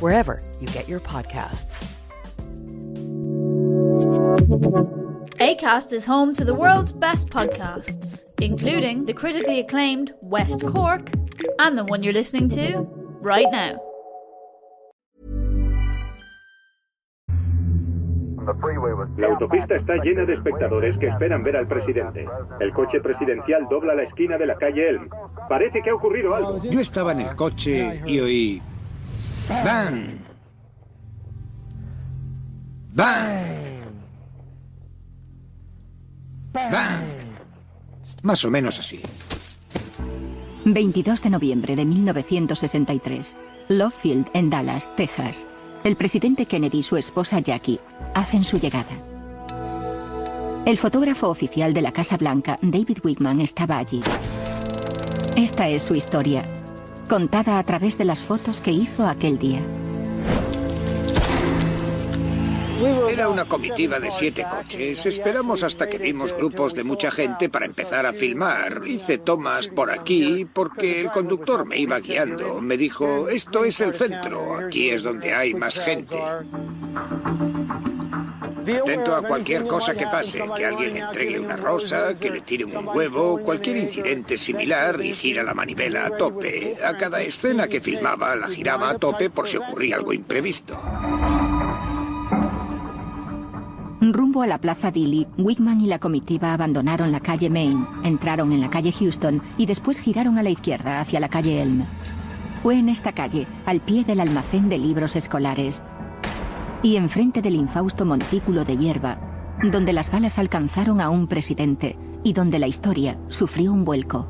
wherever you get your podcasts. ACAST is home to the world's best podcasts, including the critically acclaimed West Cork and the one you're listening to right now. La autopista está llena de espectadores que esperan ver al presidente. El coche presidencial dobla la esquina de la calle Elm. Parece que ha ocurrido algo. Yo estaba en el coche y oí... ¡Bang! ¡Bang! ¡Bang! Más o menos así. 22 de noviembre de 1963. Love Field, en Dallas, Texas. El presidente Kennedy y su esposa Jackie hacen su llegada. El fotógrafo oficial de la Casa Blanca, David Wigman, estaba allí. Esta es su historia, contada a través de las fotos que hizo aquel día. Era una comitiva de siete coches. Esperamos hasta que vimos grupos de mucha gente para empezar a filmar. Hice tomas por aquí porque el conductor me iba guiando. Me dijo, esto es el centro, aquí es donde hay más gente. Atento a cualquier cosa que pase, que alguien le entregue una rosa, que le tire un huevo, cualquier incidente similar y gira la manivela a tope. A cada escena que filmaba la giraba a tope por si ocurría algo imprevisto. Rumbo a la plaza Dili, Wigman y la comitiva abandonaron la calle Main, entraron en la calle Houston y después giraron a la izquierda hacia la calle Elm. Fue en esta calle, al pie del almacén de libros escolares, y enfrente del infausto montículo de hierba, donde las balas alcanzaron a un presidente y donde la historia sufrió un vuelco.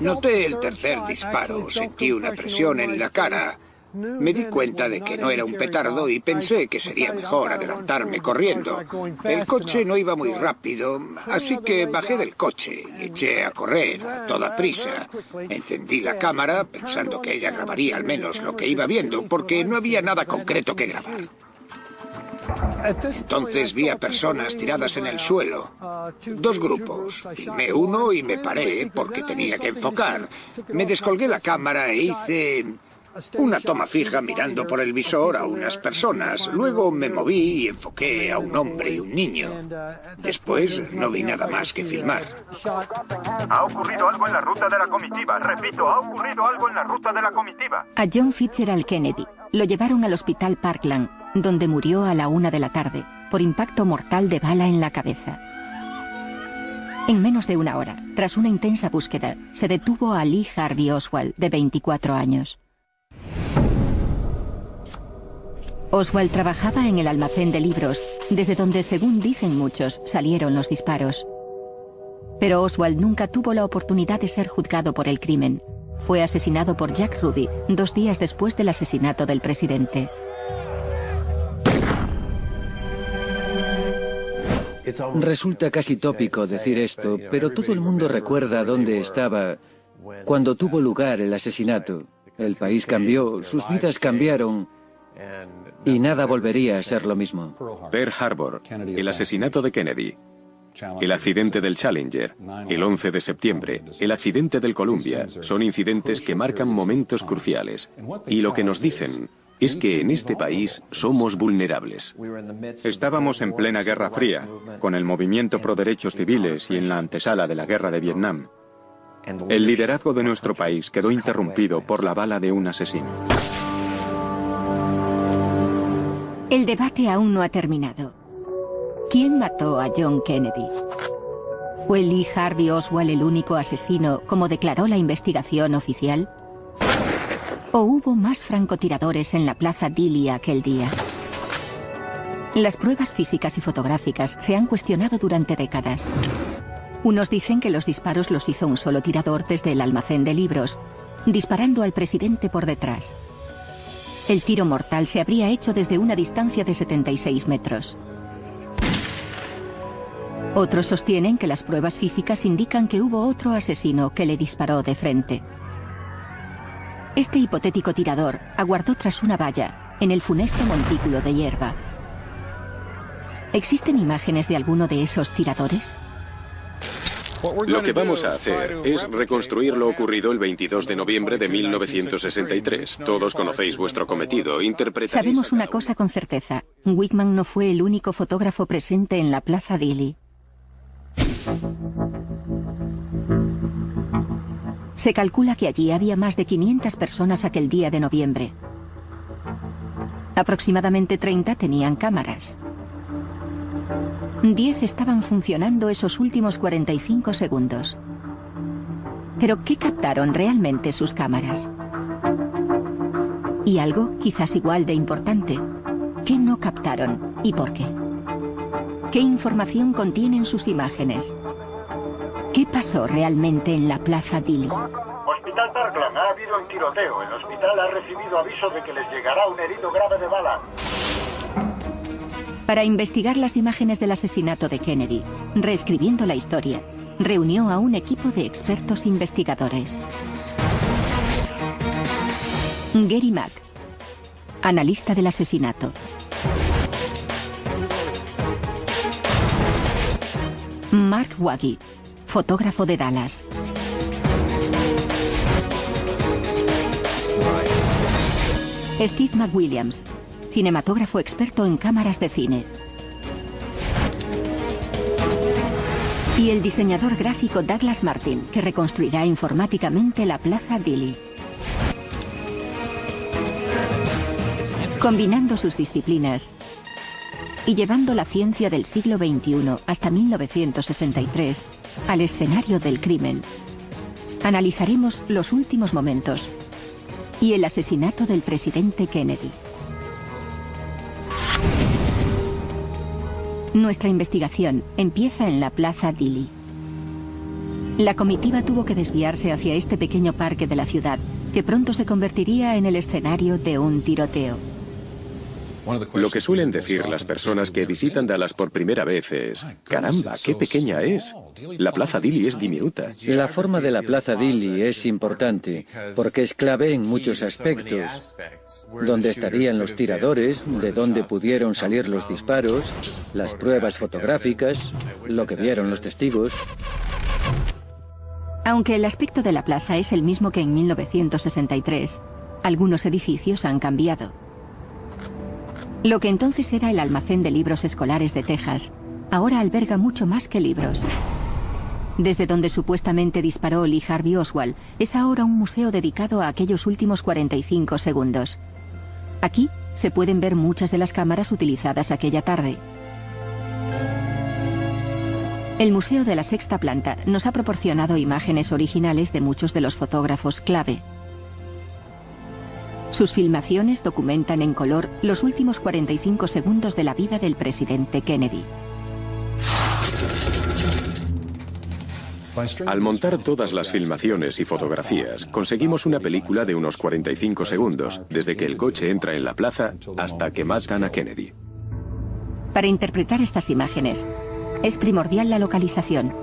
Noté el tercer disparo, sentí una presión en la cara. Me di cuenta de que no era un petardo y pensé que sería mejor adelantarme corriendo. El coche no iba muy rápido, así que bajé del coche y eché a correr a toda prisa. Encendí la cámara pensando que ella grabaría al menos lo que iba viendo, porque no había nada concreto que grabar. Entonces vi a personas tiradas en el suelo. Dos grupos. Filmé uno y me paré porque tenía que enfocar. Me descolgué la cámara e hice una toma fija mirando por el visor a unas personas. Luego me moví y enfoqué a un hombre y un niño. Después no vi nada más que filmar. Ha ocurrido algo en la ruta de la comitiva. Repito, ha ocurrido algo en la ruta de la comitiva. A John Fitzgerald Kennedy lo llevaron al hospital Parkland, donde murió a la una de la tarde por impacto mortal de bala en la cabeza. En menos de una hora, tras una intensa búsqueda, se detuvo a Lee Harvey Oswald, de 24 años. Oswald trabajaba en el almacén de libros, desde donde, según dicen muchos, salieron los disparos. Pero Oswald nunca tuvo la oportunidad de ser juzgado por el crimen. Fue asesinado por Jack Ruby dos días después del asesinato del presidente. Resulta casi tópico decir esto, pero todo el mundo recuerda dónde estaba cuando tuvo lugar el asesinato. El país cambió, sus vidas cambiaron y nada volvería a ser lo mismo. Pearl Harbor, el asesinato de Kennedy, el accidente del Challenger, el 11 de septiembre, el accidente del Columbia, son incidentes que marcan momentos cruciales. Y lo que nos dicen es que en este país somos vulnerables. Estábamos en plena Guerra Fría, con el movimiento pro derechos civiles y en la antesala de la Guerra de Vietnam. El liderazgo de nuestro país quedó interrumpido por la bala de un asesino. El debate aún no ha terminado. ¿Quién mató a John Kennedy? ¿Fue Lee Harvey Oswald el único asesino, como declaró la investigación oficial? ¿O hubo más francotiradores en la plaza Dili aquel día? Las pruebas físicas y fotográficas se han cuestionado durante décadas. Unos dicen que los disparos los hizo un solo tirador desde el almacén de libros, disparando al presidente por detrás. El tiro mortal se habría hecho desde una distancia de 76 metros. Otros sostienen que las pruebas físicas indican que hubo otro asesino que le disparó de frente. Este hipotético tirador aguardó tras una valla, en el funesto montículo de hierba. ¿Existen imágenes de alguno de esos tiradores? Lo que vamos a hacer es reconstruir lo ocurrido el 22 de noviembre de 1963. Todos conocéis vuestro cometido. Interpretaréis Sabemos una cosa con certeza. Wickman no fue el único fotógrafo presente en la Plaza Dili. Se calcula que allí había más de 500 personas aquel día de noviembre. Aproximadamente 30 tenían cámaras. 10 estaban funcionando esos últimos 45 segundos. Pero ¿qué captaron realmente sus cámaras? Y algo quizás igual de importante, ¿qué no captaron y por qué? ¿Qué información contienen sus imágenes? ¿Qué pasó realmente en la Plaza Dili? Hospital Parkland, ha habido un tiroteo. El hospital ha recibido aviso de que les llegará un herido grave de bala. Para investigar las imágenes del asesinato de Kennedy, reescribiendo la historia, reunió a un equipo de expertos investigadores. Gary Mack, analista del asesinato. Mark Waggy, fotógrafo de Dallas. Steve McWilliams, cinematógrafo experto en cámaras de cine. Y el diseñador gráfico Douglas Martin, que reconstruirá informáticamente la Plaza Dili. Combinando sus disciplinas y llevando la ciencia del siglo XXI hasta 1963 al escenario del crimen, analizaremos los últimos momentos y el asesinato del presidente Kennedy. Nuestra investigación empieza en la Plaza Dili. La comitiva tuvo que desviarse hacia este pequeño parque de la ciudad, que pronto se convertiría en el escenario de un tiroteo. Lo que suelen decir las personas que visitan Dallas por primera vez es, caramba, qué pequeña es. La Plaza Dili es diminuta. La forma de la Plaza Dili es importante porque es clave en muchos aspectos. Dónde estarían los tiradores, de dónde pudieron salir los disparos, las pruebas fotográficas, lo que vieron los testigos. Aunque el aspecto de la plaza es el mismo que en 1963, algunos edificios han cambiado. Lo que entonces era el almacén de libros escolares de Texas, ahora alberga mucho más que libros. Desde donde supuestamente disparó Lee Harvey Oswald, es ahora un museo dedicado a aquellos últimos 45 segundos. Aquí se pueden ver muchas de las cámaras utilizadas aquella tarde. El Museo de la Sexta Planta nos ha proporcionado imágenes originales de muchos de los fotógrafos clave. Sus filmaciones documentan en color los últimos 45 segundos de la vida del presidente Kennedy. Al montar todas las filmaciones y fotografías, conseguimos una película de unos 45 segundos, desde que el coche entra en la plaza hasta que matan a Kennedy. Para interpretar estas imágenes, es primordial la localización,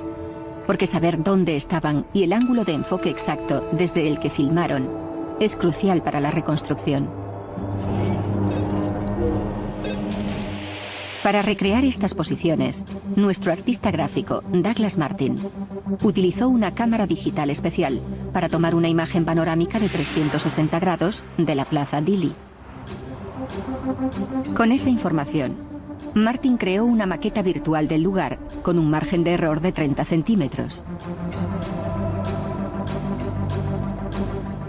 porque saber dónde estaban y el ángulo de enfoque exacto desde el que filmaron es crucial para la reconstrucción. Para recrear estas posiciones, nuestro artista gráfico, Douglas Martin, utilizó una cámara digital especial para tomar una imagen panorámica de 360 grados de la Plaza Dili. Con esa información, Martin creó una maqueta virtual del lugar con un margen de error de 30 centímetros.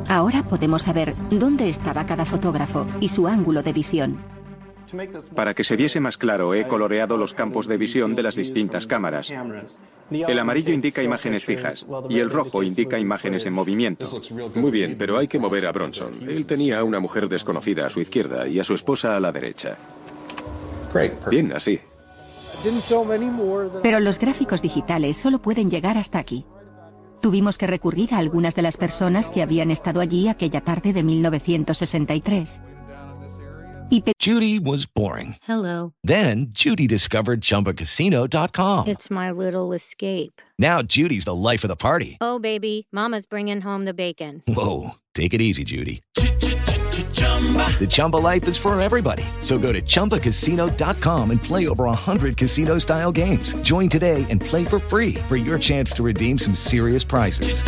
Ahora podemos saber dónde estaba cada fotógrafo y su ángulo de visión. Para que se viese más claro, he coloreado los campos de visión de las distintas cámaras. El amarillo indica imágenes fijas y el rojo indica imágenes en movimiento. Muy bien, pero hay que mover a Bronson. Él tenía a una mujer desconocida a su izquierda y a su esposa a la derecha. Bien, así. Pero los gráficos digitales solo pueden llegar hasta aquí. Tuvimos que recurrir a algunas de las personas que habían estado allí aquella tarde de 1963. Judy was boring. Hello. Then Judy discovered ChumbaCasino.com. It's my little escape. Now Judy's the life of the party. Oh, baby, Mama's bringing home the bacon. Whoa, take it easy, Judy. The Chumba life is for everybody. So go to ChumbaCasino.com and play over 100 casino style games. Join today and play for free for your chance to redeem some serious prizes.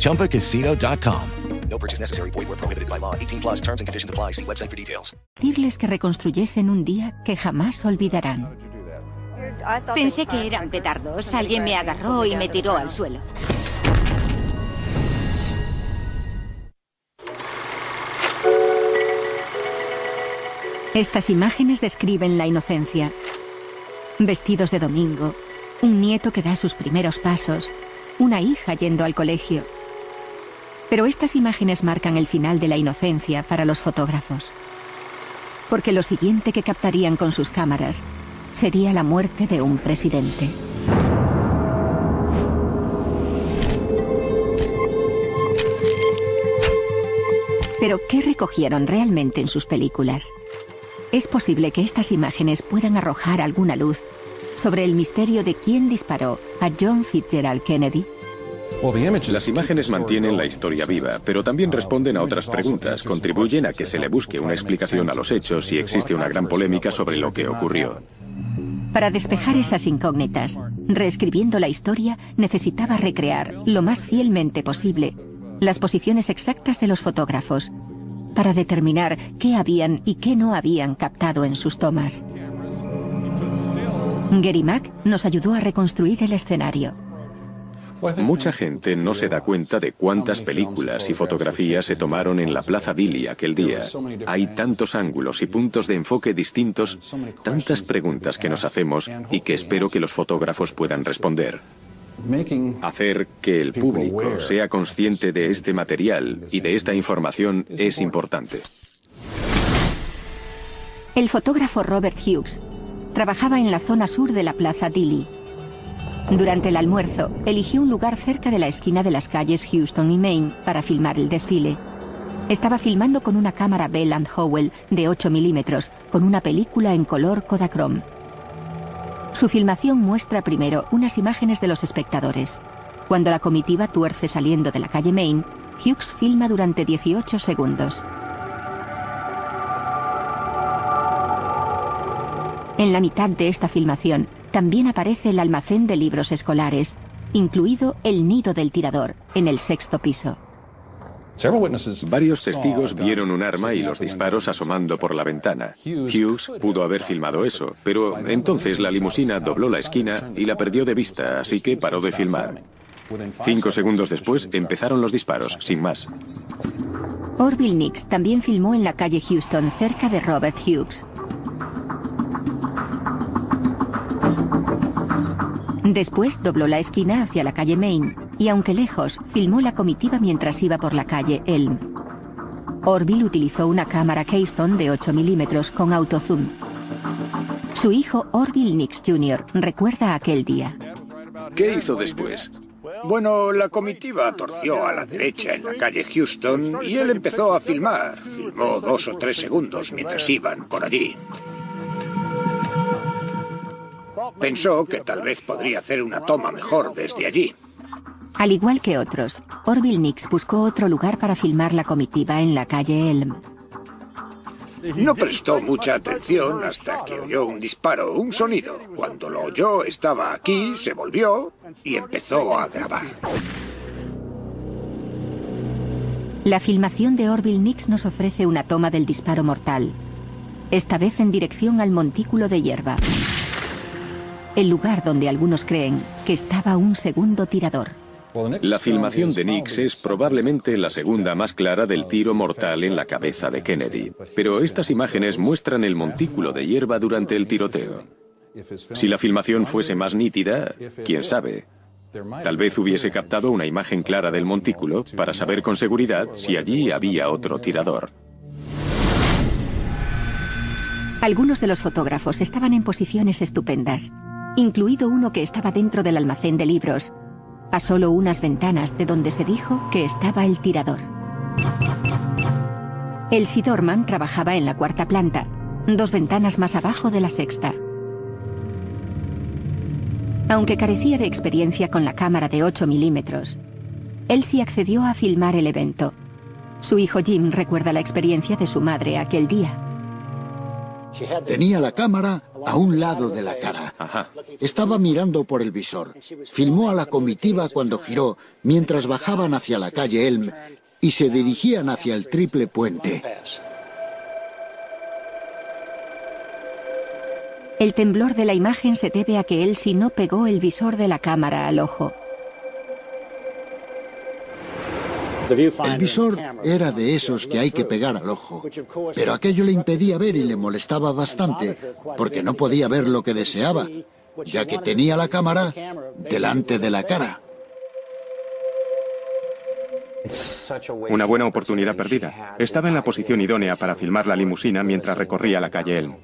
ChumbaCasino.com. No purchase necessary. Void where prohibited by law. 18 plus terms and conditions apply. See website for details. Decirles que reconstruyesen un día que jamás olvidarán. Pensé que eran petardos. Alguien me agarró y me tiró al suelo. Estas imágenes describen la inocencia. Vestidos de domingo, un nieto que da sus primeros pasos, una hija yendo al colegio. Pero estas imágenes marcan el final de la inocencia para los fotógrafos. Porque lo siguiente que captarían con sus cámaras sería la muerte de un presidente. Pero, ¿qué recogieron realmente en sus películas? Es posible que estas imágenes puedan arrojar alguna luz sobre el misterio de quién disparó a John Fitzgerald Kennedy. Las imágenes mantienen la historia viva, pero también responden a otras preguntas, contribuyen a que se le busque una explicación a los hechos y existe una gran polémica sobre lo que ocurrió. Para despejar esas incógnitas, reescribiendo la historia, necesitaba recrear lo más fielmente posible las posiciones exactas de los fotógrafos para determinar qué habían y qué no habían captado en sus tomas. Gary Mack nos ayudó a reconstruir el escenario. Mucha gente no se da cuenta de cuántas películas y fotografías se tomaron en la Plaza Dili aquel día. Hay tantos ángulos y puntos de enfoque distintos, tantas preguntas que nos hacemos y que espero que los fotógrafos puedan responder. Hacer que el público sea consciente de este material y de esta información es importante. El fotógrafo Robert Hughes trabajaba en la zona sur de la Plaza Dili. Durante el almuerzo, eligió un lugar cerca de la esquina de las calles Houston y Main para filmar el desfile. Estaba filmando con una cámara Bell Howell de 8 milímetros, con una película en color Kodachrome. Su filmación muestra primero unas imágenes de los espectadores. Cuando la comitiva tuerce saliendo de la calle Main, Hughes filma durante 18 segundos. En la mitad de esta filmación también aparece el almacén de libros escolares, incluido el nido del tirador, en el sexto piso. Varios testigos vieron un arma y los disparos asomando por la ventana. Hughes pudo haber filmado eso, pero entonces la limusina dobló la esquina y la perdió de vista, así que paró de filmar. Cinco segundos después empezaron los disparos, sin más. Orville Nix también filmó en la calle Houston, cerca de Robert Hughes. Después dobló la esquina hacia la calle Main y, aunque lejos, filmó la comitiva mientras iba por la calle Elm. Orville utilizó una cámara Keystone de 8 milímetros con autozoom. Su hijo Orville Nix Jr. recuerda aquel día. ¿Qué hizo después? Bueno, la comitiva torció a la derecha en la calle Houston y él empezó a filmar. Filmó dos o tres segundos mientras iban por allí. Pensó que tal vez podría hacer una toma mejor desde allí. Al igual que otros, Orville Nix buscó otro lugar para filmar la comitiva en la calle Elm. No prestó mucha atención hasta que oyó un disparo, un sonido. Cuando lo oyó estaba aquí, se volvió y empezó a grabar. La filmación de Orville Nix nos ofrece una toma del disparo mortal, esta vez en dirección al montículo de hierba, el lugar donde algunos creen que estaba un segundo tirador. La filmación de Nix es probablemente la segunda más clara del tiro mortal en la cabeza de Kennedy, pero estas imágenes muestran el montículo de hierba durante el tiroteo. Si la filmación fuese más nítida, quién sabe, tal vez hubiese captado una imagen clara del montículo para saber con seguridad si allí había otro tirador. Algunos de los fotógrafos estaban en posiciones estupendas, incluido uno que estaba dentro del almacén de libros, a solo unas ventanas de donde se dijo que estaba el tirador. El Sidorman trabajaba en la cuarta planta, dos ventanas más abajo de la sexta. Aunque carecía de experiencia con la cámara de 8 milímetros, Elsie accedió a filmar el evento. Su hijo Jim recuerda la experiencia de su madre aquel día. Tenía la cámara a un lado de la cara. Estaba mirando por el visor. Filmó a la comitiva cuando giró mientras bajaban hacia la calle Elm y se dirigían hacia el triple puente. El temblor de la imagen se debe a que Elsie no pegó el visor de la cámara al ojo. El visor era de esos que hay que pegar al ojo, pero aquello le impedía ver y le molestaba bastante, porque no podía ver lo que deseaba, ya que tenía la cámara delante de la cara. Una buena oportunidad perdida. Estaba en la posición idónea para filmar la limusina mientras recorría la calle Elm.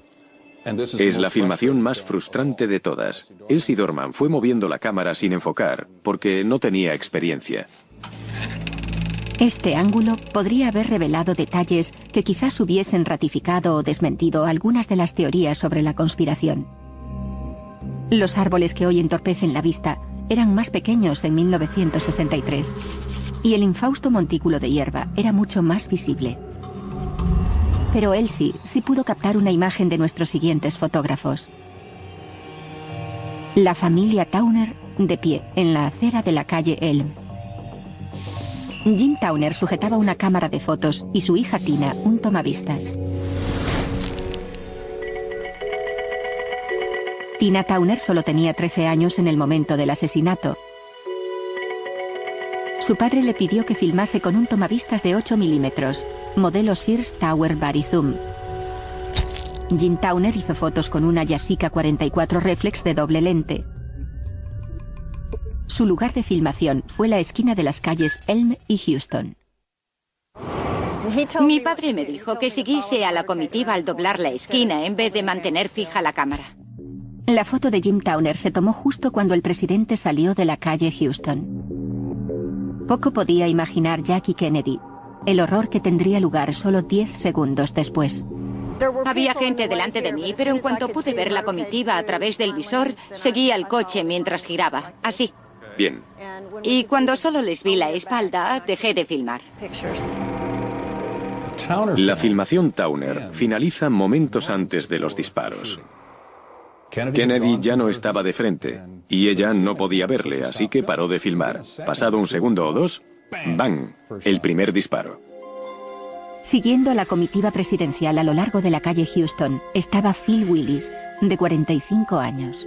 Es la filmación más frustrante de todas. Elsie Dorman fue moviendo la cámara sin enfocar, porque no tenía experiencia. Este ángulo podría haber revelado detalles que quizás hubiesen ratificado o desmentido algunas de las teorías sobre la conspiración. Los árboles que hoy entorpecen la vista eran más pequeños en 1963 y el infausto montículo de hierba era mucho más visible. Pero Elsie sí pudo captar una imagen de nuestros siguientes fotógrafos. La familia Towner de pie en la acera de la calle Elm. Jim Towner sujetaba una cámara de fotos y su hija Tina un tomavistas. Tina Towner solo tenía 13 años en el momento del asesinato. Su padre le pidió que filmase con un tomavistas de 8 milímetros, modelo Sears Tower Zoom. Jim Towner hizo fotos con una Yashica 44 reflex de doble lente. Su lugar de filmación fue la esquina de las calles Elm y Houston. Mi padre me dijo que siguiese a la comitiva al doblar la esquina en vez de mantener fija la cámara. La foto de Jim Towner se tomó justo cuando el presidente salió de la calle Houston. Poco podía imaginar Jackie Kennedy, el horror que tendría lugar solo 10 segundos después. Había gente delante de mí, pero en cuanto pude ver la comitiva a través del visor, seguí al coche mientras giraba, así. Bien. Y cuando solo les vi la espalda, dejé de filmar. La filmación Towner finaliza momentos antes de los disparos. Kennedy ya no estaba de frente y ella no podía verle, así que paró de filmar. Pasado un segundo o dos, ¡bang! El primer disparo. Siguiendo a la comitiva presidencial a lo largo de la calle Houston estaba Phil Willis, de 45 años.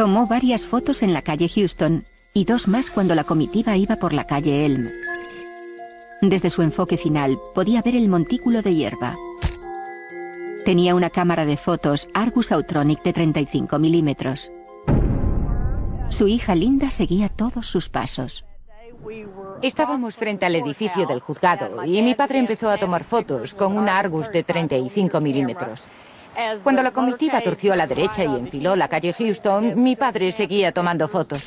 Tomó varias fotos en la calle Houston y dos más cuando la comitiva iba por la calle Elm. Desde su enfoque final podía ver el montículo de hierba. Tenía una cámara de fotos Argus Autronic de 35 milímetros. Su hija Linda seguía todos sus pasos. Estábamos frente al edificio del juzgado y mi padre empezó a tomar fotos con una Argus de 35 milímetros. Cuando la comitiva torció a la derecha y enfiló la calle Houston, mi padre seguía tomando fotos.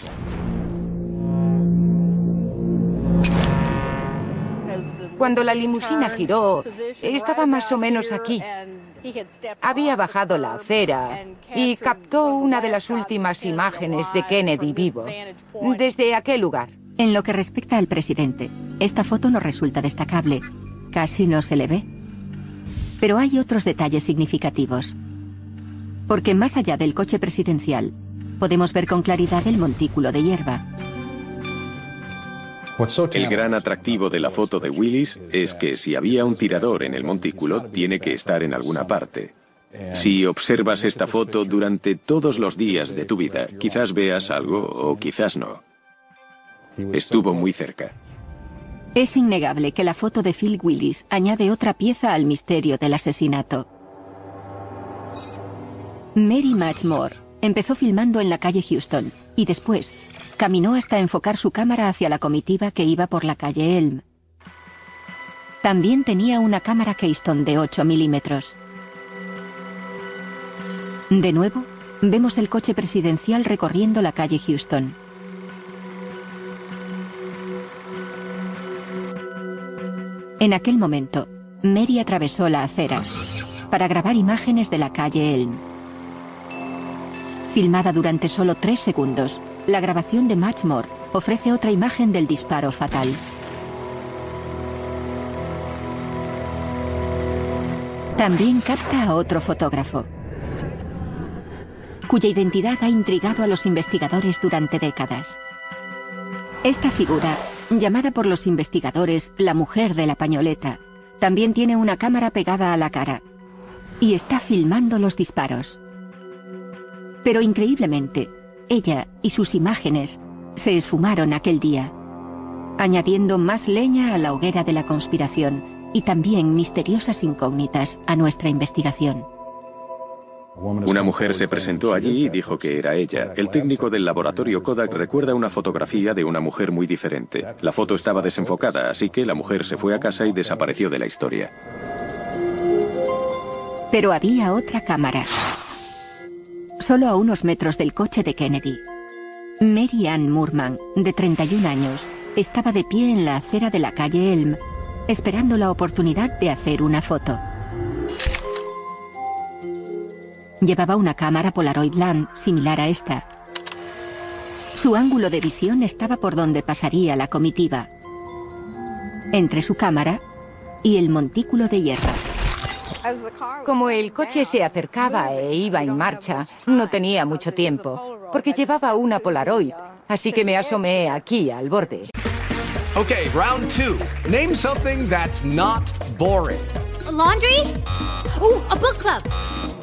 Cuando la limusina giró, estaba más o menos aquí. Había bajado la acera y captó una de las últimas imágenes de Kennedy vivo, desde aquel lugar. En lo que respecta al presidente, esta foto no resulta destacable. Casi no se le ve. Pero hay otros detalles significativos. Porque más allá del coche presidencial, podemos ver con claridad el montículo de hierba. El gran atractivo de la foto de Willis es que si había un tirador en el montículo, tiene que estar en alguna parte. Si observas esta foto durante todos los días de tu vida, quizás veas algo o quizás no. Estuvo muy cerca. Es innegable que la foto de Phil Willis añade otra pieza al misterio del asesinato. Mary Matchmore empezó filmando en la calle Houston y después caminó hasta enfocar su cámara hacia la comitiva que iba por la calle Elm. También tenía una cámara Keystone de 8 milímetros. De nuevo, vemos el coche presidencial recorriendo la calle Houston. En aquel momento, Mary atravesó la acera para grabar imágenes de la calle Elm. Filmada durante solo tres segundos, la grabación de Matchmore ofrece otra imagen del disparo fatal. También capta a otro fotógrafo, cuya identidad ha intrigado a los investigadores durante décadas. Esta figura llamada por los investigadores la mujer de la pañoleta, también tiene una cámara pegada a la cara y está filmando los disparos. Pero increíblemente, ella y sus imágenes se esfumaron aquel día, añadiendo más leña a la hoguera de la conspiración y también misteriosas incógnitas a nuestra investigación. Una mujer se presentó allí y dijo que era ella. El técnico del laboratorio Kodak recuerda una fotografía de una mujer muy diferente. La foto estaba desenfocada, así que la mujer se fue a casa y desapareció de la historia. Pero había otra cámara. Solo a unos metros del coche de Kennedy. Mary Ann Moorman, de 31 años, estaba de pie en la acera de la calle Elm, esperando la oportunidad de hacer una foto. Llevaba una cámara Polaroid Land similar a esta. Su ángulo de visión estaba por donde pasaría la comitiva, entre su cámara y el montículo de hierro. Como el coche se acercaba e iba en marcha, no tenía mucho tiempo, porque llevaba una Polaroid, así que me asomé aquí al borde. Okay, round two. Name something that's not boring. laundry? Ooh, a book club.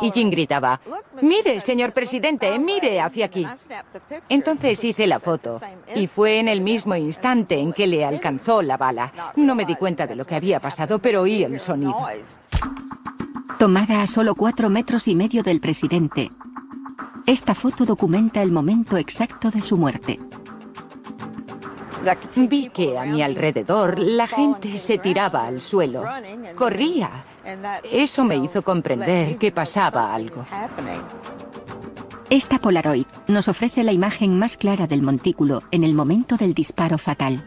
Y Jim gritaba, mire, señor presidente, mire hacia aquí. Entonces hice la foto y fue en el mismo instante en que le alcanzó la bala. No me di cuenta de lo que había pasado, pero oí el sonido. Tomada a solo cuatro metros y medio del presidente, esta foto documenta el momento exacto de su muerte. Vi que a mi alrededor la gente se tiraba al suelo, corría. Eso me hizo comprender que pasaba algo. Esta Polaroid nos ofrece la imagen más clara del montículo en el momento del disparo fatal.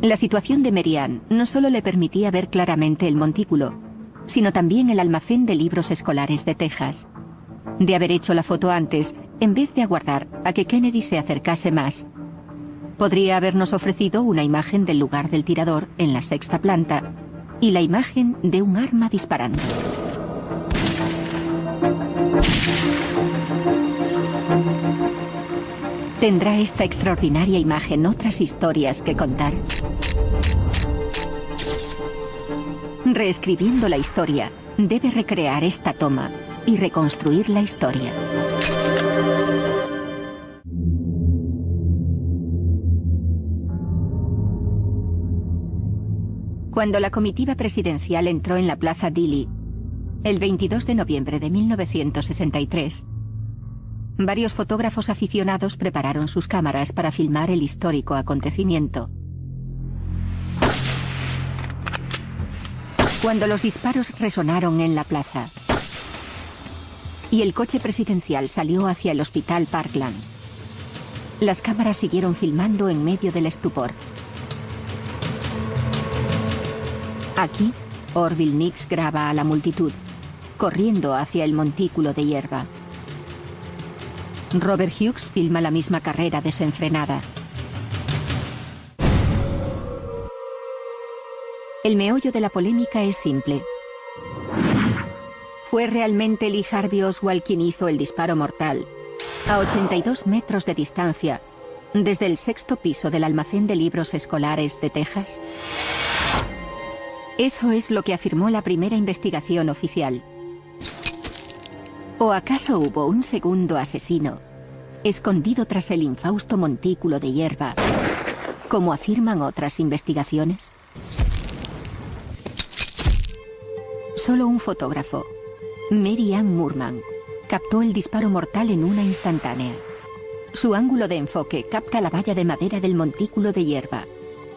La situación de Merian no solo le permitía ver claramente el montículo, sino también el almacén de libros escolares de Texas. De haber hecho la foto antes, en vez de aguardar a que Kennedy se acercase más, podría habernos ofrecido una imagen del lugar del tirador en la sexta planta y la imagen de un arma disparando. ¿Tendrá esta extraordinaria imagen otras historias que contar? Reescribiendo la historia, debe recrear esta toma y reconstruir la historia. Cuando la comitiva presidencial entró en la Plaza Dili, el 22 de noviembre de 1963, varios fotógrafos aficionados prepararon sus cámaras para filmar el histórico acontecimiento. Cuando los disparos resonaron en la plaza y el coche presidencial salió hacia el hospital Parkland, las cámaras siguieron filmando en medio del estupor. Aquí, Orville Nix graba a la multitud, corriendo hacia el montículo de hierba. Robert Hughes filma la misma carrera desenfrenada. El meollo de la polémica es simple. ¿Fue realmente Lee Harvey Oswald quien hizo el disparo mortal a 82 metros de distancia desde el sexto piso del almacén de libros escolares de Texas? Eso es lo que afirmó la primera investigación oficial. ¿O acaso hubo un segundo asesino, escondido tras el infausto montículo de hierba, como afirman otras investigaciones? Solo un fotógrafo, Mary Ann Moorman, captó el disparo mortal en una instantánea. Su ángulo de enfoque capta la valla de madera del montículo de hierba.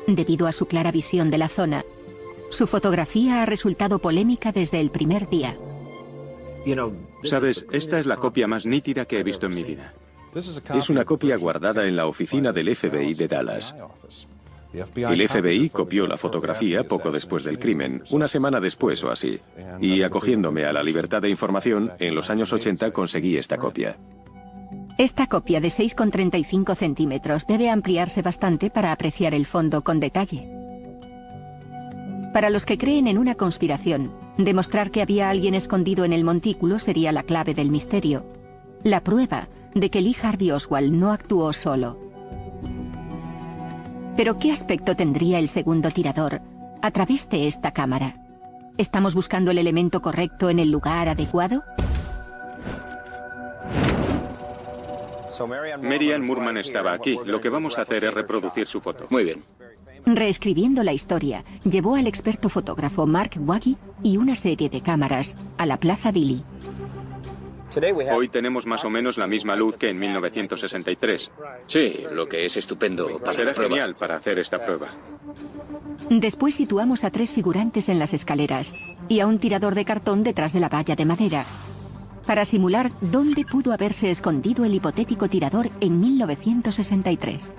Debido a su clara visión de la zona, su fotografía ha resultado polémica desde el primer día. Sabes, esta es la copia más nítida que he visto en mi vida. Es una copia guardada en la oficina del FBI de Dallas. El FBI copió la fotografía poco después del crimen, una semana después o así. Y acogiéndome a la libertad de información, en los años 80 conseguí esta copia. Esta copia de 6,35 centímetros debe ampliarse bastante para apreciar el fondo con detalle. Para los que creen en una conspiración, demostrar que había alguien escondido en el montículo sería la clave del misterio. La prueba de que Lee Harvey Oswald no actuó solo. Pero ¿qué aspecto tendría el segundo tirador a través de esta cámara? ¿Estamos buscando el elemento correcto en el lugar adecuado? Marian Moorman estaba aquí. Lo que vamos a hacer es reproducir su foto. Muy bien. Reescribiendo la historia, llevó al experto fotógrafo Mark Waggy y una serie de cámaras a la Plaza Dili. Hoy tenemos más o menos la misma luz que en 1963. Sí, lo que es estupendo para Será la prueba. genial para hacer esta prueba. Después situamos a tres figurantes en las escaleras y a un tirador de cartón detrás de la valla de madera, para simular dónde pudo haberse escondido el hipotético tirador en 1963.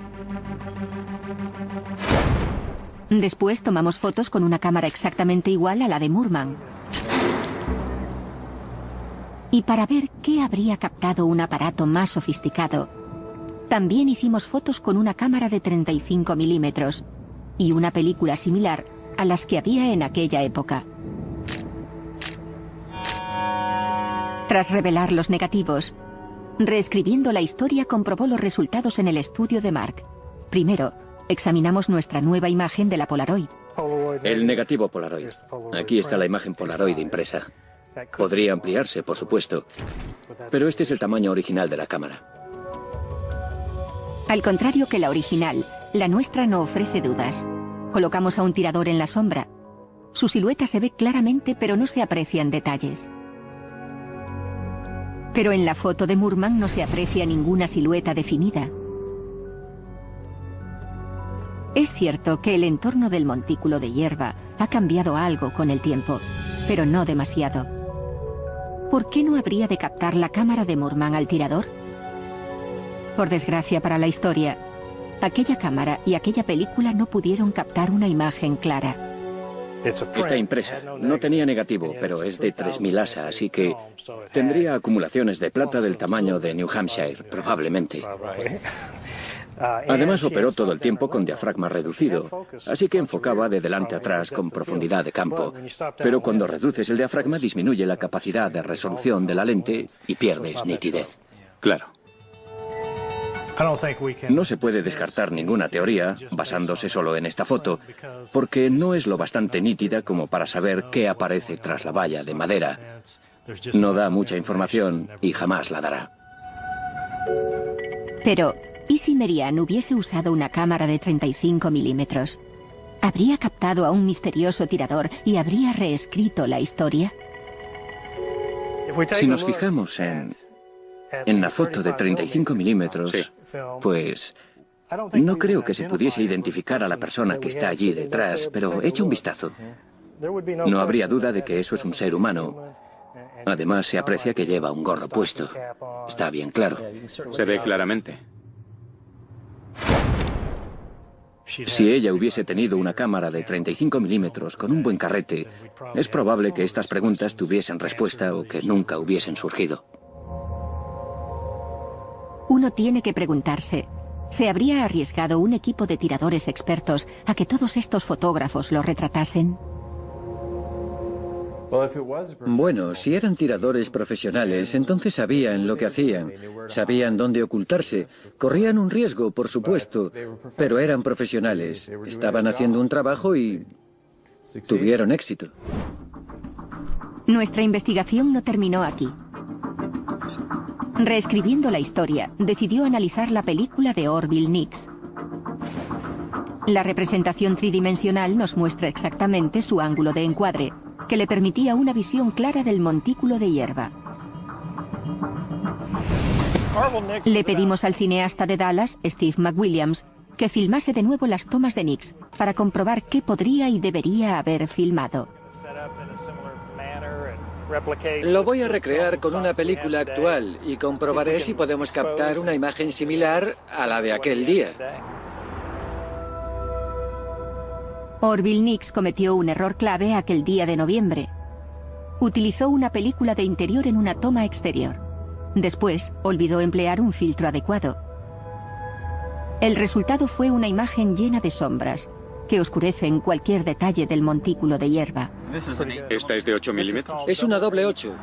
Después tomamos fotos con una cámara exactamente igual a la de Moorman. Y para ver qué habría captado un aparato más sofisticado, también hicimos fotos con una cámara de 35 milímetros y una película similar a las que había en aquella época. Tras revelar los negativos, reescribiendo la historia comprobó los resultados en el estudio de Mark. Primero, examinamos nuestra nueva imagen de la Polaroid. El negativo Polaroid. Aquí está la imagen Polaroid impresa. Podría ampliarse, por supuesto. Pero este es el tamaño original de la cámara. Al contrario que la original, la nuestra no ofrece dudas. Colocamos a un tirador en la sombra. Su silueta se ve claramente, pero no se aprecian detalles. Pero en la foto de Moorman no se aprecia ninguna silueta definida. Es cierto que el entorno del montículo de hierba ha cambiado algo con el tiempo, pero no demasiado. ¿Por qué no habría de captar la cámara de Moorman al tirador? Por desgracia para la historia, Aquella cámara y aquella película no pudieron captar una imagen clara. Está impresa. No tenía negativo, pero es de 3.000 asa, así que tendría acumulaciones de plata del tamaño de New Hampshire, probablemente. Además operó todo el tiempo con diafragma reducido, así que enfocaba de delante a atrás con profundidad de campo. Pero cuando reduces el diafragma disminuye la capacidad de resolución de la lente y pierdes nitidez. Claro. No se puede descartar ninguna teoría basándose solo en esta foto, porque no es lo bastante nítida como para saber qué aparece tras la valla de madera. No da mucha información y jamás la dará. Pero, ¿y si Merian hubiese usado una cámara de 35 milímetros? ¿Habría captado a un misterioso tirador y habría reescrito la historia? Si nos fijamos en, en la foto de 35 milímetros, pues no creo que se pudiese identificar a la persona que está allí detrás, pero echa un vistazo. No habría duda de que eso es un ser humano. Además, se aprecia que lleva un gorro puesto. Está bien claro. Se ve claramente. Si ella hubiese tenido una cámara de 35 milímetros con un buen carrete, es probable que estas preguntas tuviesen respuesta o que nunca hubiesen surgido. Uno tiene que preguntarse, ¿se habría arriesgado un equipo de tiradores expertos a que todos estos fotógrafos lo retratasen? Bueno, si eran tiradores profesionales, entonces sabían lo que hacían, sabían dónde ocultarse, corrían un riesgo, por supuesto, pero eran profesionales, estaban haciendo un trabajo y tuvieron éxito. Nuestra investigación no terminó aquí. Reescribiendo la historia, decidió analizar la película de Orville Nix. La representación tridimensional nos muestra exactamente su ángulo de encuadre, que le permitía una visión clara del montículo de hierba. Le pedimos al cineasta de Dallas, Steve McWilliams, que filmase de nuevo las tomas de Nix para comprobar qué podría y debería haber filmado. Lo voy a recrear con una película actual y comprobaré si podemos captar una imagen similar a la de aquel día. Orville Nix cometió un error clave aquel día de noviembre. Utilizó una película de interior en una toma exterior. Después, olvidó emplear un filtro adecuado. El resultado fue una imagen llena de sombras, que oscurecen cualquier detalle del montículo de hierba. ¿Esta es de 8 milímetros? Es una doble 8.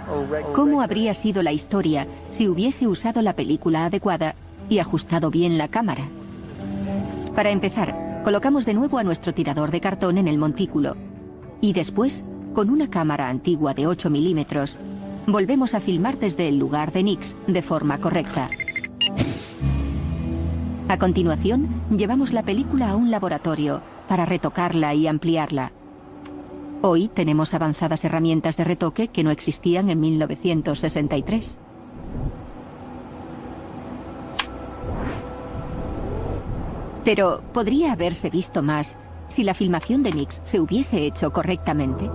¿Cómo habría sido la historia si hubiese usado la película adecuada y ajustado bien la cámara? Para empezar, colocamos de nuevo a nuestro tirador de cartón en el montículo y después, con una cámara antigua de 8 milímetros, volvemos a filmar desde el lugar de Nix de forma correcta. A continuación, llevamos la película a un laboratorio para retocarla y ampliarla. Hoy tenemos avanzadas herramientas de retoque que no existían en 1963. Pero, ¿podría haberse visto más si la filmación de Nix se hubiese hecho correctamente?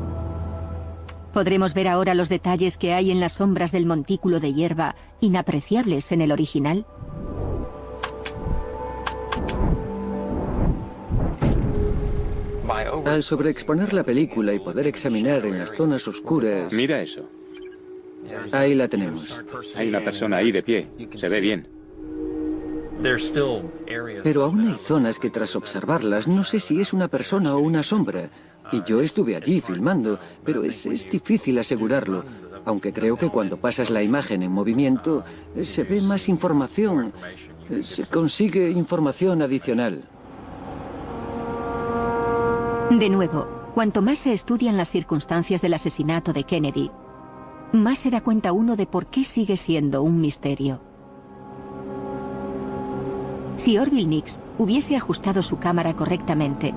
¿Podremos ver ahora los detalles que hay en las sombras del montículo de hierba, inapreciables en el original? Al sobreexponer la película y poder examinar en las zonas oscuras... Mira eso. Ahí la tenemos. Hay una persona ahí de pie. Se ve bien. Pero aún hay zonas que tras observarlas no sé si es una persona o una sombra. Y yo estuve allí filmando, pero es, es difícil asegurarlo. Aunque creo que cuando pasas la imagen en movimiento se ve más información. Se consigue información adicional. De nuevo, cuanto más se estudian las circunstancias del asesinato de Kennedy, más se da cuenta uno de por qué sigue siendo un misterio. Si Orville Nix hubiese ajustado su cámara correctamente,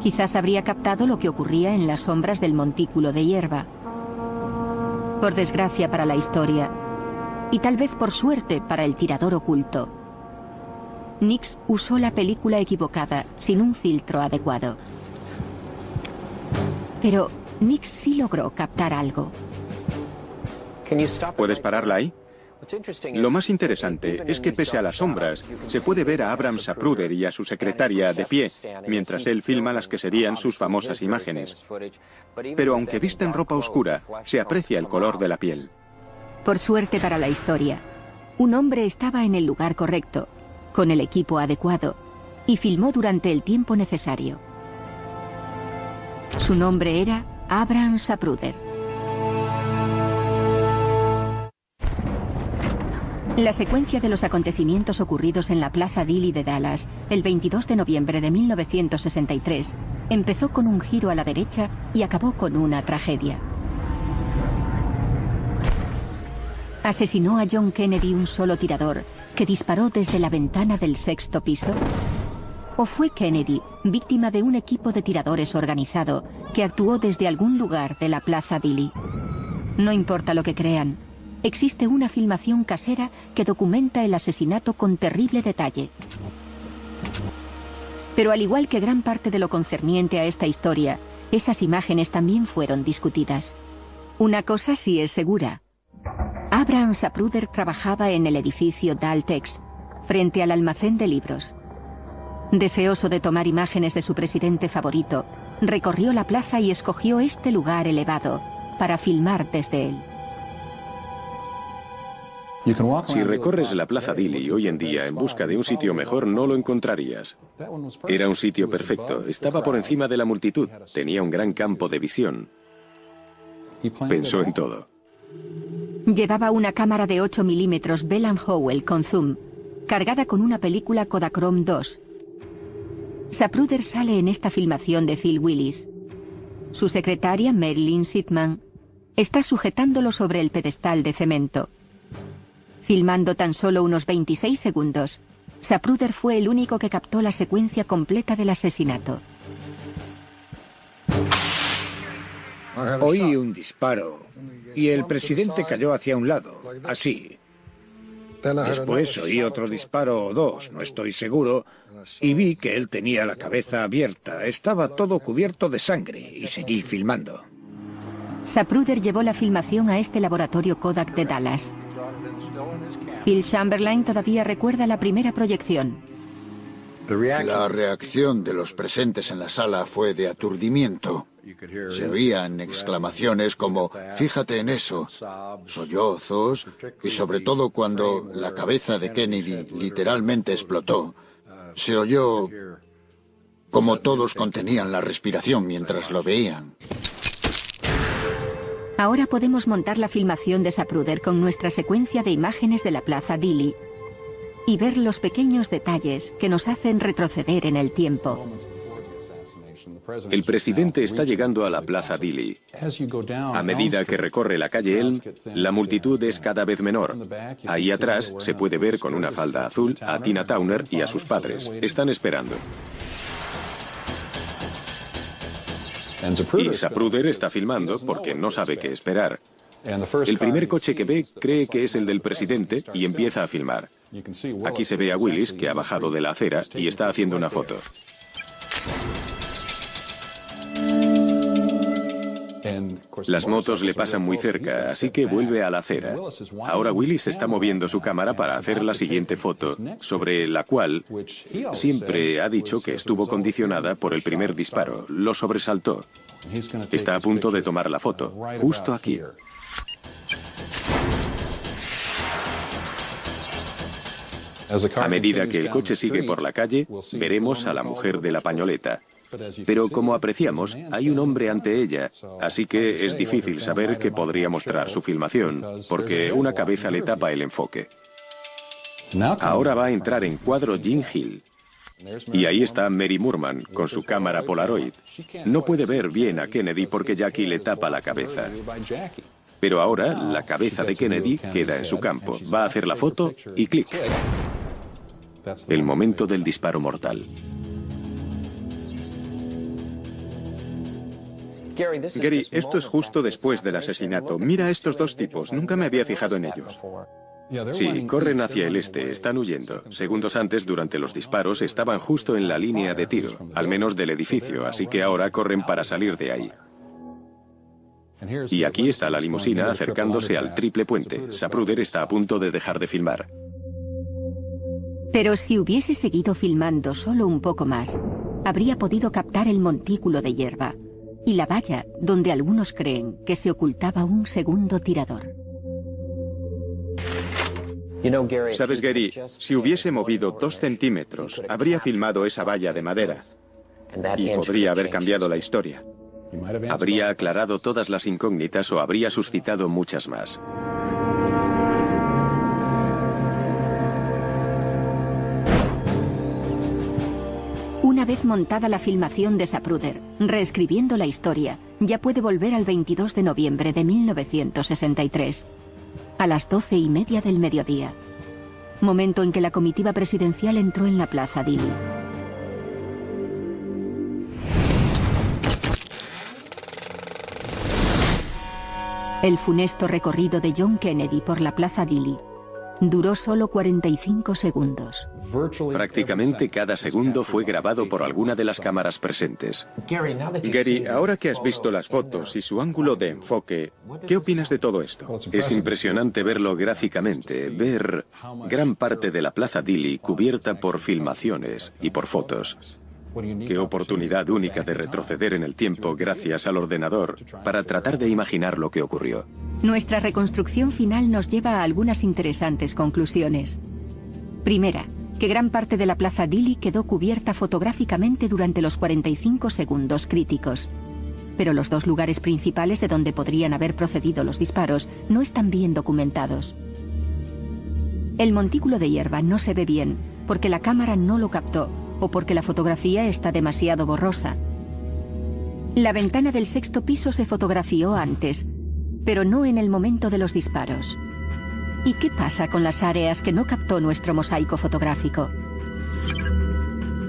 quizás habría captado lo que ocurría en las sombras del montículo de hierba. Por desgracia para la historia, y tal vez por suerte para el tirador oculto, Nix usó la película equivocada, sin un filtro adecuado. Pero Nix sí logró captar algo. ¿Puedes pararla ahí? Lo más interesante es que pese a las sombras, se puede ver a Abraham Sapruder y a su secretaria de pie, mientras él filma las que serían sus famosas imágenes. Pero aunque visten ropa oscura, se aprecia el color de la piel. Por suerte para la historia, un hombre estaba en el lugar correcto, con el equipo adecuado, y filmó durante el tiempo necesario. Su nombre era Abraham Sapruder. La secuencia de los acontecimientos ocurridos en la Plaza Dili de Dallas el 22 de noviembre de 1963 empezó con un giro a la derecha y acabó con una tragedia. ¿Asesinó a John Kennedy un solo tirador que disparó desde la ventana del sexto piso? ¿O fue Kennedy víctima de un equipo de tiradores organizado que actuó desde algún lugar de la Plaza Dili? No importa lo que crean, existe una filmación casera que documenta el asesinato con terrible detalle. Pero al igual que gran parte de lo concerniente a esta historia, esas imágenes también fueron discutidas. Una cosa sí es segura. Abraham Sapruder trabajaba en el edificio Daltex, frente al almacén de libros. Deseoso de tomar imágenes de su presidente favorito, recorrió la plaza y escogió este lugar elevado para filmar desde él. Si recorres la Plaza Dili hoy en día en busca de un sitio mejor, no lo encontrarías. Era un sitio perfecto, estaba por encima de la multitud, tenía un gran campo de visión. Pensó en todo. Llevaba una cámara de 8 milímetros Bell Howell con zoom, cargada con una película Kodachrome 2. Sapruder sale en esta filmación de Phil Willis. Su secretaria, Marilyn Sidman, está sujetándolo sobre el pedestal de cemento. Filmando tan solo unos 26 segundos, Sapruder fue el único que captó la secuencia completa del asesinato. Oí un disparo y el presidente cayó hacia un lado, así. Después oí otro disparo o dos, no estoy seguro, y vi que él tenía la cabeza abierta, estaba todo cubierto de sangre y seguí filmando. Sapruder llevó la filmación a este laboratorio Kodak de Dallas. Phil Chamberlain todavía recuerda la primera proyección. La reacción de los presentes en la sala fue de aturdimiento. Se oían exclamaciones como, fíjate en eso, sollozos, y sobre todo cuando la cabeza de Kennedy literalmente explotó, se oyó como todos contenían la respiración mientras lo veían. Ahora podemos montar la filmación de Sapruder con nuestra secuencia de imágenes de la Plaza Dili y ver los pequeños detalles que nos hacen retroceder en el tiempo. El presidente está llegando a la Plaza Dili. A medida que recorre la calle Elm, la multitud es cada vez menor. Ahí atrás se puede ver con una falda azul a Tina Towner y a sus padres. Están esperando. Y Sapruder está filmando porque no sabe qué esperar. El primer coche que ve cree que es el del presidente y empieza a filmar. Aquí se ve a Willis que ha bajado de la acera y está haciendo una foto. Las motos le pasan muy cerca, así que vuelve a la acera. Ahora Willis está moviendo su cámara para hacer la siguiente foto, sobre la cual siempre ha dicho que estuvo condicionada por el primer disparo. Lo sobresaltó. Está a punto de tomar la foto, justo aquí. A medida que el coche sigue por la calle, veremos a la mujer de la pañoleta. Pero como apreciamos, hay un hombre ante ella, así que es difícil saber qué podría mostrar su filmación, porque una cabeza le tapa el enfoque. Ahora va a entrar en cuadro Jim Hill. Y ahí está Mary Moorman con su cámara Polaroid. No puede ver bien a Kennedy porque Jackie le tapa la cabeza. Pero ahora la cabeza de Kennedy queda en su campo. Va a hacer la foto y clic. El momento del disparo mortal. Gary, esto es justo después del asesinato. Mira a estos dos tipos, nunca me había fijado en ellos. Sí, corren hacia el este, están huyendo. Segundos antes, durante los disparos, estaban justo en la línea de tiro, al menos del edificio, así que ahora corren para salir de ahí. Y aquí está la limusina acercándose al triple puente. Sapruder está a punto de dejar de filmar. Pero si hubiese seguido filmando solo un poco más, habría podido captar el montículo de hierba y la valla donde algunos creen que se ocultaba un segundo tirador. Sabes, Gary, si hubiese movido dos centímetros, habría filmado esa valla de madera y podría haber cambiado la historia. Habría aclarado todas las incógnitas o habría suscitado muchas más. Vez montada la filmación de Sapruder, reescribiendo la historia, ya puede volver al 22 de noviembre de 1963, a las doce y media del mediodía, momento en que la comitiva presidencial entró en la plaza Dili. El funesto recorrido de John Kennedy por la Plaza Dili duró solo 45 segundos. Prácticamente cada segundo fue grabado por alguna de las cámaras presentes. Gary, ahora que has visto las fotos y su ángulo de enfoque, ¿qué opinas de todo esto? Es impresionante verlo gráficamente, ver gran parte de la Plaza Dili cubierta por filmaciones y por fotos. Qué oportunidad única de retroceder en el tiempo gracias al ordenador para tratar de imaginar lo que ocurrió. Nuestra reconstrucción final nos lleva a algunas interesantes conclusiones. Primera, que gran parte de la Plaza Dili quedó cubierta fotográficamente durante los 45 segundos críticos. Pero los dos lugares principales de donde podrían haber procedido los disparos no están bien documentados. El montículo de hierba no se ve bien porque la cámara no lo captó o porque la fotografía está demasiado borrosa. La ventana del sexto piso se fotografió antes, pero no en el momento de los disparos. ¿Y qué pasa con las áreas que no captó nuestro mosaico fotográfico?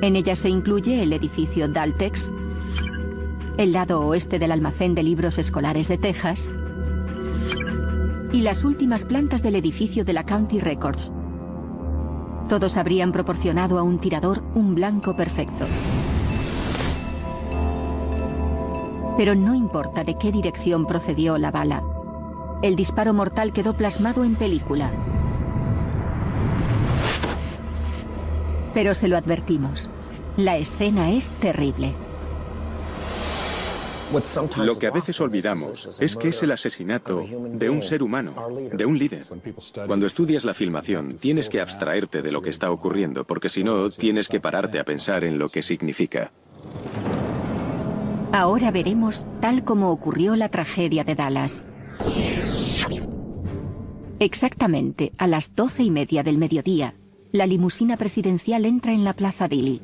En ellas se incluye el edificio Daltex, el lado oeste del almacén de libros escolares de Texas y las últimas plantas del edificio de la County Records, todos habrían proporcionado a un tirador un blanco perfecto. Pero no importa de qué dirección procedió la bala. El disparo mortal quedó plasmado en película. Pero se lo advertimos. La escena es terrible. Lo que a veces olvidamos es que es el asesinato de un ser humano, de un líder. Cuando estudias la filmación, tienes que abstraerte de lo que está ocurriendo, porque si no, tienes que pararte a pensar en lo que significa. Ahora veremos tal como ocurrió la tragedia de Dallas. Exactamente a las doce y media del mediodía, la limusina presidencial entra en la Plaza Dili.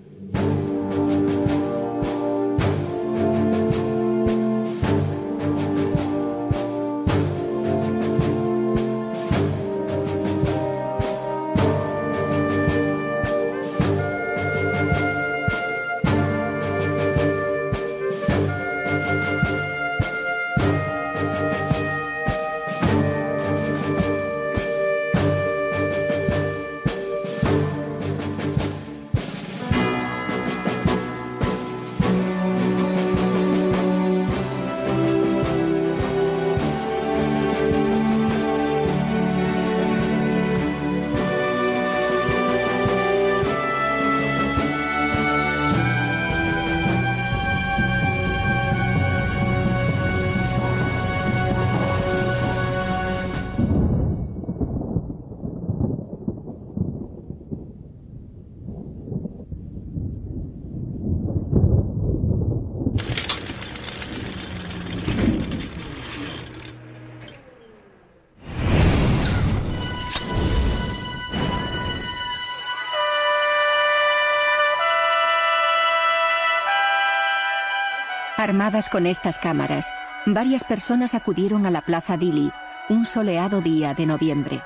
Armadas con estas cámaras, varias personas acudieron a la Plaza Dili un soleado día de noviembre.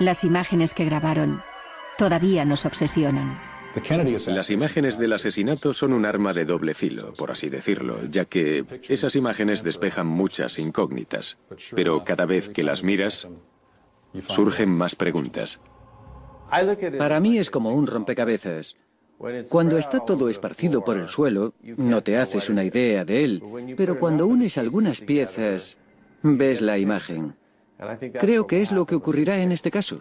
Las imágenes que grabaron todavía nos obsesionan. Las imágenes del asesinato son un arma de doble filo, por así decirlo, ya que esas imágenes despejan muchas incógnitas, pero cada vez que las miras, surgen más preguntas. Para mí es como un rompecabezas. Cuando está todo esparcido por el suelo, no te haces una idea de él, pero cuando unes algunas piezas, ves la imagen. Creo que es lo que ocurrirá en este caso.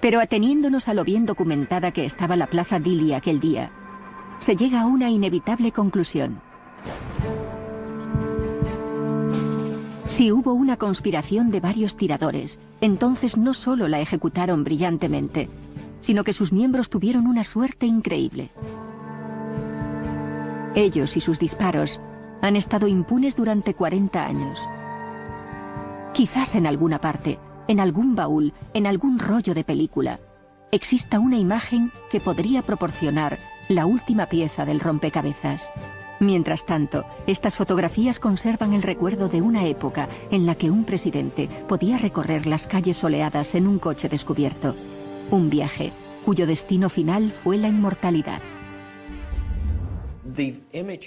Pero ateniéndonos a lo bien documentada que estaba la Plaza Dili aquel día, se llega a una inevitable conclusión. Si hubo una conspiración de varios tiradores, entonces no solo la ejecutaron brillantemente, sino que sus miembros tuvieron una suerte increíble. Ellos y sus disparos han estado impunes durante 40 años. Quizás en alguna parte, en algún baúl, en algún rollo de película, exista una imagen que podría proporcionar la última pieza del rompecabezas. Mientras tanto, estas fotografías conservan el recuerdo de una época en la que un presidente podía recorrer las calles soleadas en un coche descubierto. Un viaje cuyo destino final fue la inmortalidad.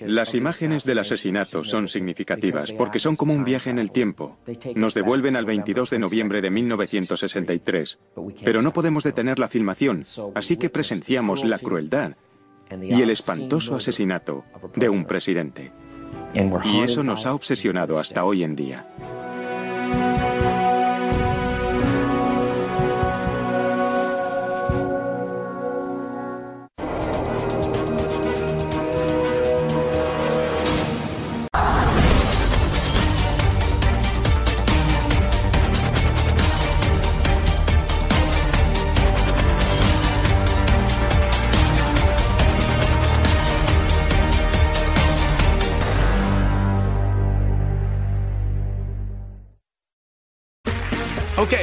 Las imágenes del asesinato son significativas porque son como un viaje en el tiempo. Nos devuelven al 22 de noviembre de 1963. Pero no podemos detener la filmación, así que presenciamos la crueldad y el espantoso asesinato de un presidente. Y eso nos ha obsesionado hasta hoy en día.